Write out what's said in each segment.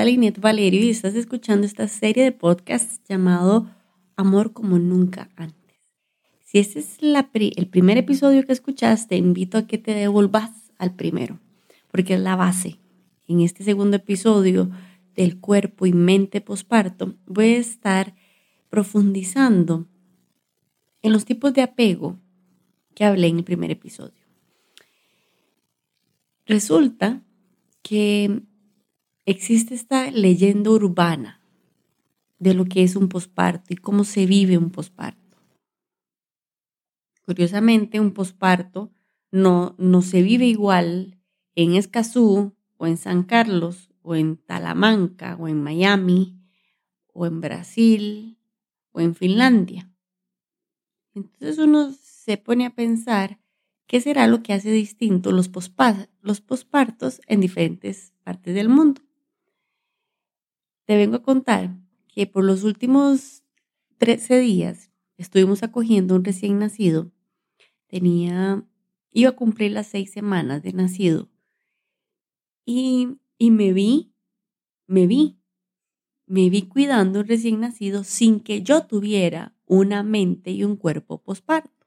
habla Linet Valerio y estás escuchando esta serie de podcasts llamado Amor como nunca antes. Si este es el primer episodio que escuchaste, invito a que te devuelvas al primero, porque es la base. En este segundo episodio del cuerpo y mente posparto, voy a estar profundizando en los tipos de apego que hablé en el primer episodio. Resulta que existe esta leyenda urbana de lo que es un posparto y cómo se vive un posparto. Curiosamente, un posparto no, no se vive igual en Escazú o en San Carlos o en Talamanca o en Miami o en Brasil o en Finlandia. Entonces uno se pone a pensar qué será lo que hace distinto los, los pospartos en diferentes partes del mundo te vengo a contar que por los últimos 13 días estuvimos acogiendo un recién nacido. Tenía, iba a cumplir las seis semanas de nacido. Y, y me vi, me vi, me vi cuidando un recién nacido sin que yo tuviera una mente y un cuerpo posparto.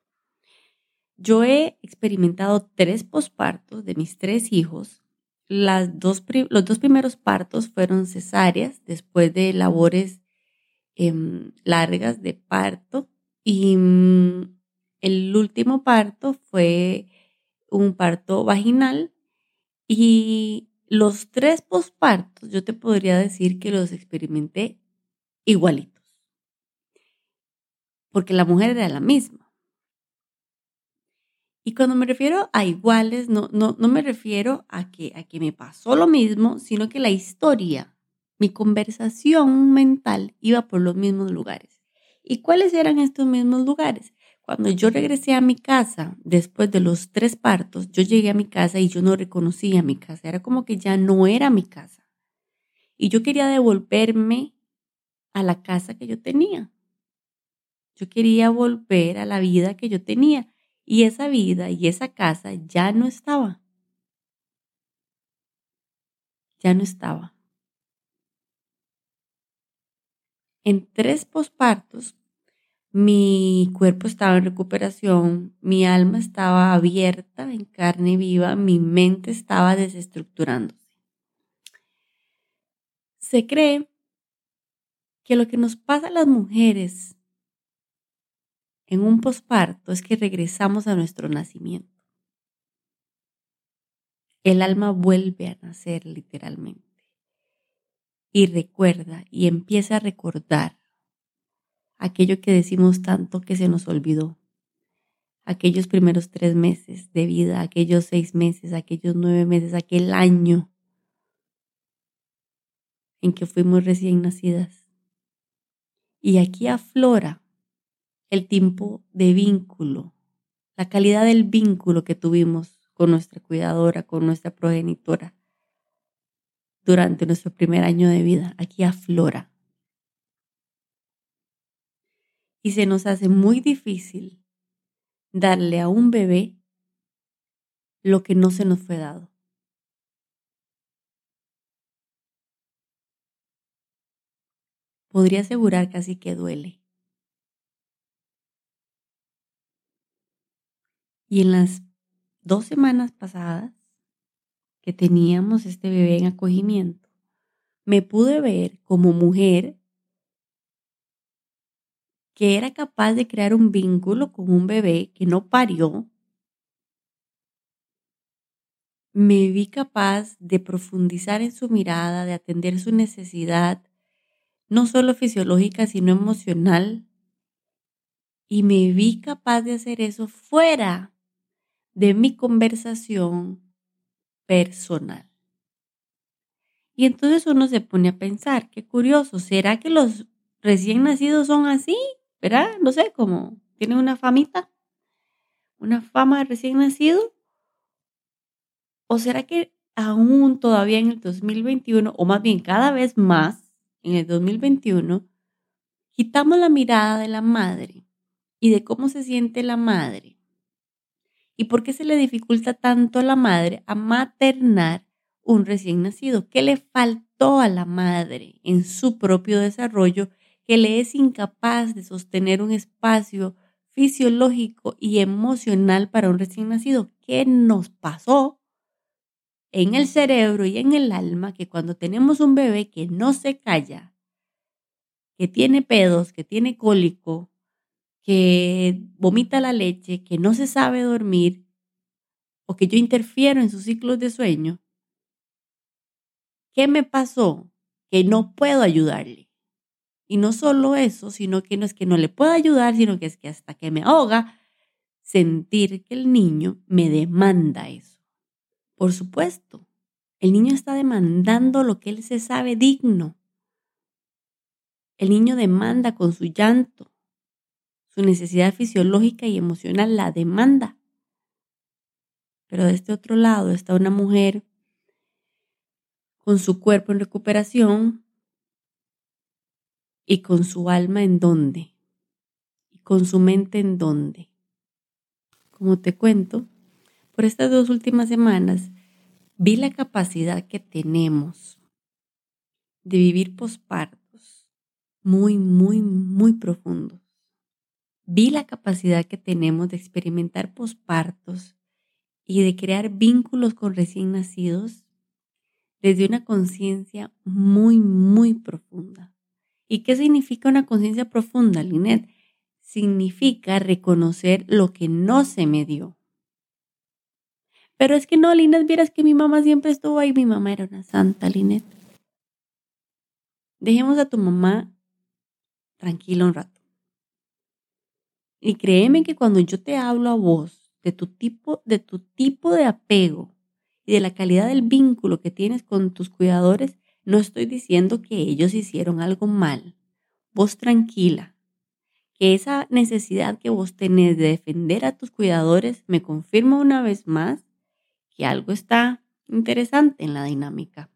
Yo he experimentado tres pospartos de mis tres hijos las dos, los dos primeros partos fueron cesáreas después de labores em, largas de parto. Y mm, el último parto fue un parto vaginal. Y los tres pospartos yo te podría decir que los experimenté igualitos. Porque la mujer era la misma y cuando me refiero a iguales, no, no, no me refiero a que, a que me pasó lo mismo, sino que la historia, mi conversación mental iba por los mismos lugares. ¿Y cuáles eran estos mismos lugares? Cuando yo regresé a mi casa, después de los tres partos, yo llegué a mi casa y yo no reconocía mi casa. Era como que ya no era mi casa. Y yo quería devolverme a la casa que yo tenía. Yo quería volver a la vida que yo tenía. Y esa vida y esa casa ya no estaba. Ya no estaba. En tres pospartos, mi cuerpo estaba en recuperación, mi alma estaba abierta en carne viva, mi mente estaba desestructurándose. Se cree que lo que nos pasa a las mujeres en un posparto es que regresamos a nuestro nacimiento. El alma vuelve a nacer literalmente y recuerda y empieza a recordar aquello que decimos tanto que se nos olvidó. Aquellos primeros tres meses de vida, aquellos seis meses, aquellos nueve meses, aquel año en que fuimos recién nacidas. Y aquí aflora el tiempo de vínculo, la calidad del vínculo que tuvimos con nuestra cuidadora, con nuestra progenitora durante nuestro primer año de vida. Aquí aflora. Y se nos hace muy difícil darle a un bebé lo que no se nos fue dado. Podría asegurar casi que duele. Y en las dos semanas pasadas que teníamos este bebé en acogimiento, me pude ver como mujer que era capaz de crear un vínculo con un bebé que no parió. Me vi capaz de profundizar en su mirada, de atender su necesidad, no solo fisiológica, sino emocional. Y me vi capaz de hacer eso fuera de mi conversación personal. Y entonces uno se pone a pensar, qué curioso, ¿será que los recién nacidos son así? ¿Verdad? No sé, como tienen una famita, una fama de recién nacido. ¿O será que aún todavía en el 2021, o más bien cada vez más en el 2021, quitamos la mirada de la madre y de cómo se siente la madre ¿Y por qué se le dificulta tanto a la madre a maternar un recién nacido? ¿Qué le faltó a la madre en su propio desarrollo que le es incapaz de sostener un espacio fisiológico y emocional para un recién nacido? ¿Qué nos pasó en el cerebro y en el alma que cuando tenemos un bebé que no se calla, que tiene pedos, que tiene cólico, que vomita la leche, que no se sabe dormir o que yo interfiero en sus ciclos de sueño, ¿qué me pasó? Que no puedo ayudarle. Y no solo eso, sino que no es que no le puedo ayudar, sino que es que hasta que me ahoga sentir que el niño me demanda eso. Por supuesto, el niño está demandando lo que él se sabe digno. El niño demanda con su llanto, su necesidad fisiológica y emocional la demanda. Pero de este otro lado está una mujer con su cuerpo en recuperación y con su alma en dónde y con su mente en dónde. Como te cuento, por estas dos últimas semanas vi la capacidad que tenemos de vivir pospartos muy, muy, muy profundos vi la capacidad que tenemos de experimentar pospartos y de crear vínculos con recién nacidos desde una conciencia muy, muy profunda. ¿Y qué significa una conciencia profunda, Linet? Significa reconocer lo que no se me dio. Pero es que no, Linet, vieras que mi mamá siempre estuvo ahí. Mi mamá era una santa, Linet. Dejemos a tu mamá tranquila un rato. Y créeme que cuando yo te hablo a vos de tu tipo, de tu tipo de apego y de la calidad del vínculo que tienes con tus cuidadores, no estoy diciendo que ellos hicieron algo mal. Vos tranquila, que esa necesidad que vos tenés de defender a tus cuidadores me confirma una vez más que algo está interesante en la dinámica.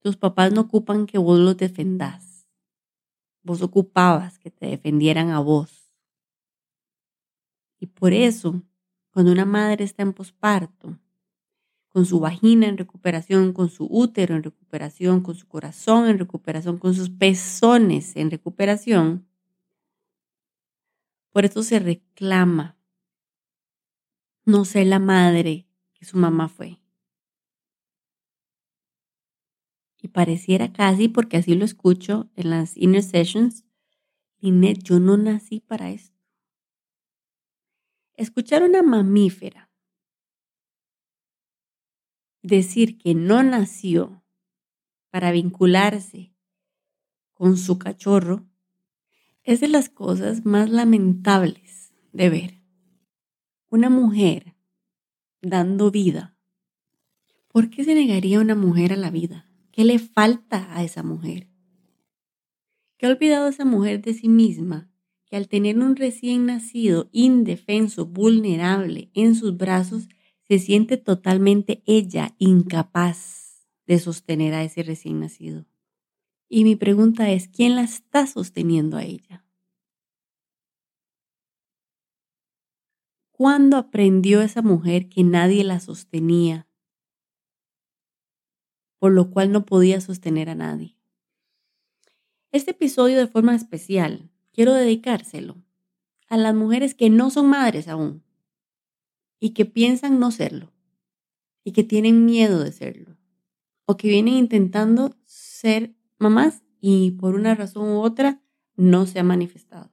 Tus papás no ocupan que vos los defendás vos ocupabas que te defendieran a vos. Y por eso, cuando una madre está en posparto, con su vagina en recuperación, con su útero en recuperación, con su corazón en recuperación, con sus pezones en recuperación, por eso se reclama no ser la madre que su mamá fue. Y pareciera casi, porque así lo escucho en las inner sessions, Linet, yo no nací para esto. Escuchar una mamífera decir que no nació para vincularse con su cachorro es de las cosas más lamentables de ver. Una mujer dando vida. ¿Por qué se negaría una mujer a la vida? ¿Qué le falta a esa mujer? ¿Qué ha olvidado esa mujer de sí misma que al tener un recién nacido indefenso, vulnerable en sus brazos, se siente totalmente ella incapaz de sostener a ese recién nacido? Y mi pregunta es, ¿quién la está sosteniendo a ella? ¿Cuándo aprendió esa mujer que nadie la sostenía, por lo cual no podía sostener a nadie. Este episodio de forma especial quiero dedicárselo a las mujeres que no son madres aún y que piensan no serlo y que tienen miedo de serlo o que vienen intentando ser mamás y por una razón u otra no se ha manifestado.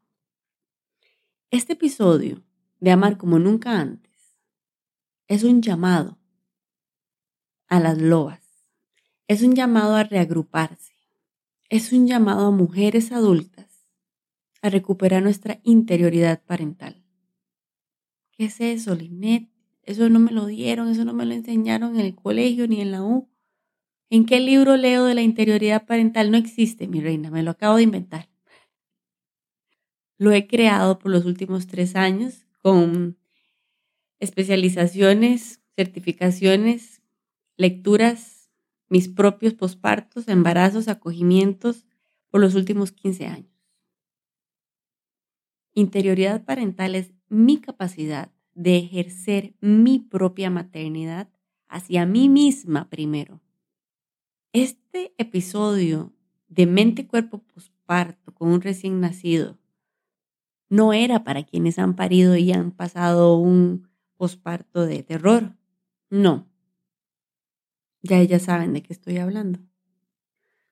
Este episodio de Amar como nunca antes es un llamado a las lobas es un llamado a reagruparse. Es un llamado a mujeres adultas a recuperar nuestra interioridad parental. ¿Qué es eso, Linet? Eso no me lo dieron, eso no me lo enseñaron en el colegio ni en la U. ¿En qué libro leo de la interioridad parental? No existe, mi reina, me lo acabo de inventar. Lo he creado por los últimos tres años con especializaciones, certificaciones, lecturas mis propios pospartos, embarazos, acogimientos por los últimos 15 años. Interioridad parental es mi capacidad de ejercer mi propia maternidad hacia mí misma primero. Este episodio de mente, cuerpo, posparto con un recién nacido no era para quienes han parido y han pasado un posparto de terror. No. Ya ellas saben de qué estoy hablando.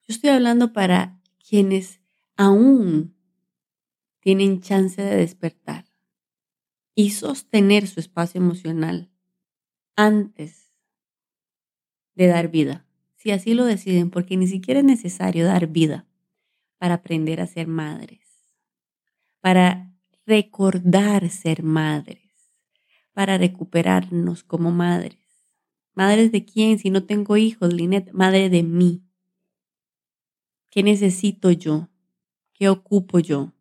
Yo estoy hablando para quienes aún tienen chance de despertar y sostener su espacio emocional antes de dar vida, si así lo deciden, porque ni siquiera es necesario dar vida para aprender a ser madres, para recordar ser madres, para recuperarnos como madres. ¿Madres de quién? Si no tengo hijos, Linet, madre de mí. ¿Qué necesito yo? ¿Qué ocupo yo?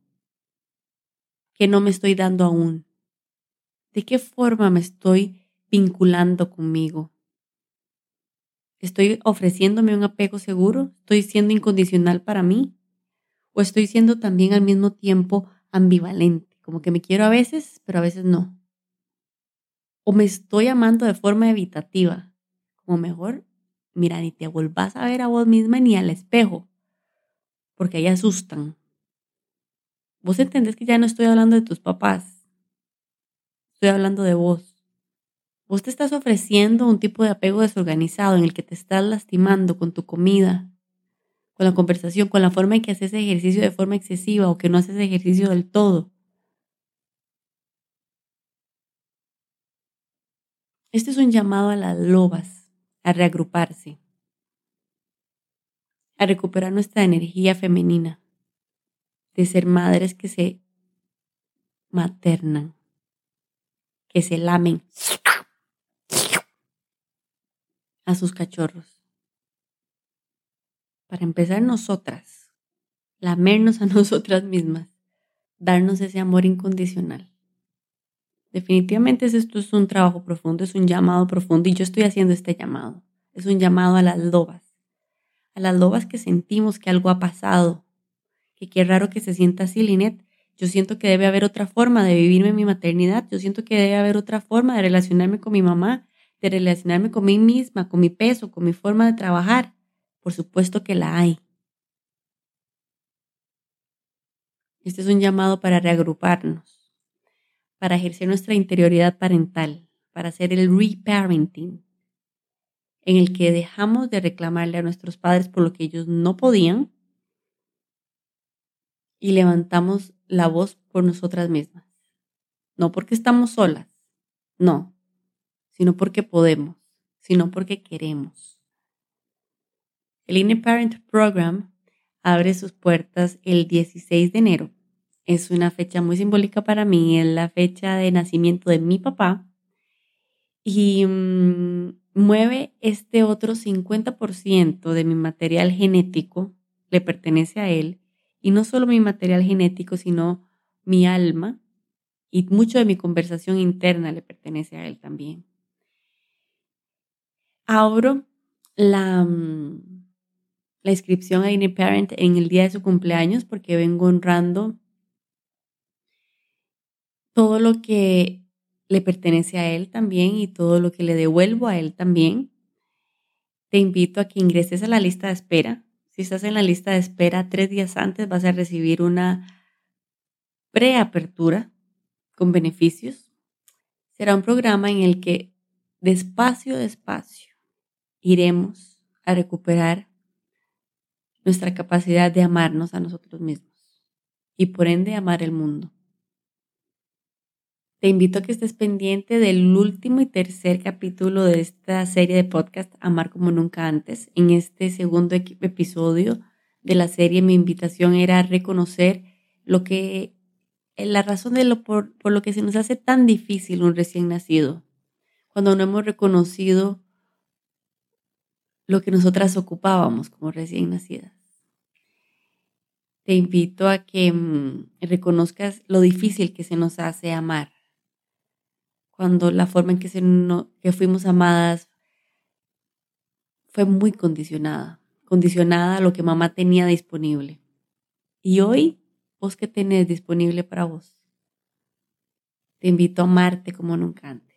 ¿Qué no me estoy dando aún? ¿De qué forma me estoy vinculando conmigo? ¿Estoy ofreciéndome un apego seguro? ¿Estoy siendo incondicional para mí? ¿O estoy siendo también al mismo tiempo ambivalente? Como que me quiero a veces, pero a veces no. ¿O me estoy amando de forma evitativa? Como mejor, mira, ni te vuelvas a ver a vos misma ni al espejo, porque ahí asustan. Vos entendés que ya no estoy hablando de tus papás, estoy hablando de vos. Vos te estás ofreciendo un tipo de apego desorganizado en el que te estás lastimando con tu comida, con la conversación, con la forma en que haces ejercicio de forma excesiva o que no haces ejercicio del todo. Este es un llamado a las lobas a reagruparse, a recuperar nuestra energía femenina, de ser madres que se maternan, que se lamen a sus cachorros. Para empezar nosotras, lamernos a nosotras mismas, darnos ese amor incondicional. Definitivamente esto es un trabajo profundo, es un llamado profundo y yo estoy haciendo este llamado. Es un llamado a las lobas, a las lobas que sentimos que algo ha pasado, que qué raro que se sienta así, Linet. Yo siento que debe haber otra forma de vivirme mi maternidad. Yo siento que debe haber otra forma de relacionarme con mi mamá, de relacionarme con mí misma, con mi peso, con mi forma de trabajar. Por supuesto que la hay. Este es un llamado para reagruparnos, para ejercer nuestra interioridad parental, para hacer el reparenting, en el que dejamos de reclamarle a nuestros padres por lo que ellos no podían y levantamos la voz por nosotras mismas. No porque estamos solas, no, sino porque podemos, sino porque queremos. El INE Parent Program abre sus puertas el 16 de enero. Es una fecha muy simbólica para mí, es la fecha de nacimiento de mi papá. Y mm, mueve este otro 50% de mi material genético, le pertenece a él. Y no solo mi material genético, sino mi alma. Y mucho de mi conversación interna le pertenece a él también. Abro la, mm, la inscripción a Parent en el día de su cumpleaños porque vengo honrando todo lo que le pertenece a él también y todo lo que le devuelvo a él también. Te invito a que ingreses a la lista de espera si estás en la lista de espera tres días antes, vas a recibir una preapertura con beneficios. Será un programa en el que despacio, despacio iremos a recuperar nuestra capacidad de amarnos a nosotros mismos y por ende amar el mundo. Te invito a que estés pendiente del último y tercer capítulo de esta serie de podcast Amar como nunca antes. En este segundo episodio de la serie mi invitación era reconocer lo que la razón de lo por, por lo que se nos hace tan difícil un recién nacido. Cuando no hemos reconocido lo que nosotras ocupábamos como recién nacidas. Te invito a que mm, reconozcas lo difícil que se nos hace amar cuando la forma en que, fuimos amadas fue muy condicionada, condicionada a lo que mamá tenía disponible. Y hoy, vos qué tenés disponible para vos. Te invito a amarte como nunca antes.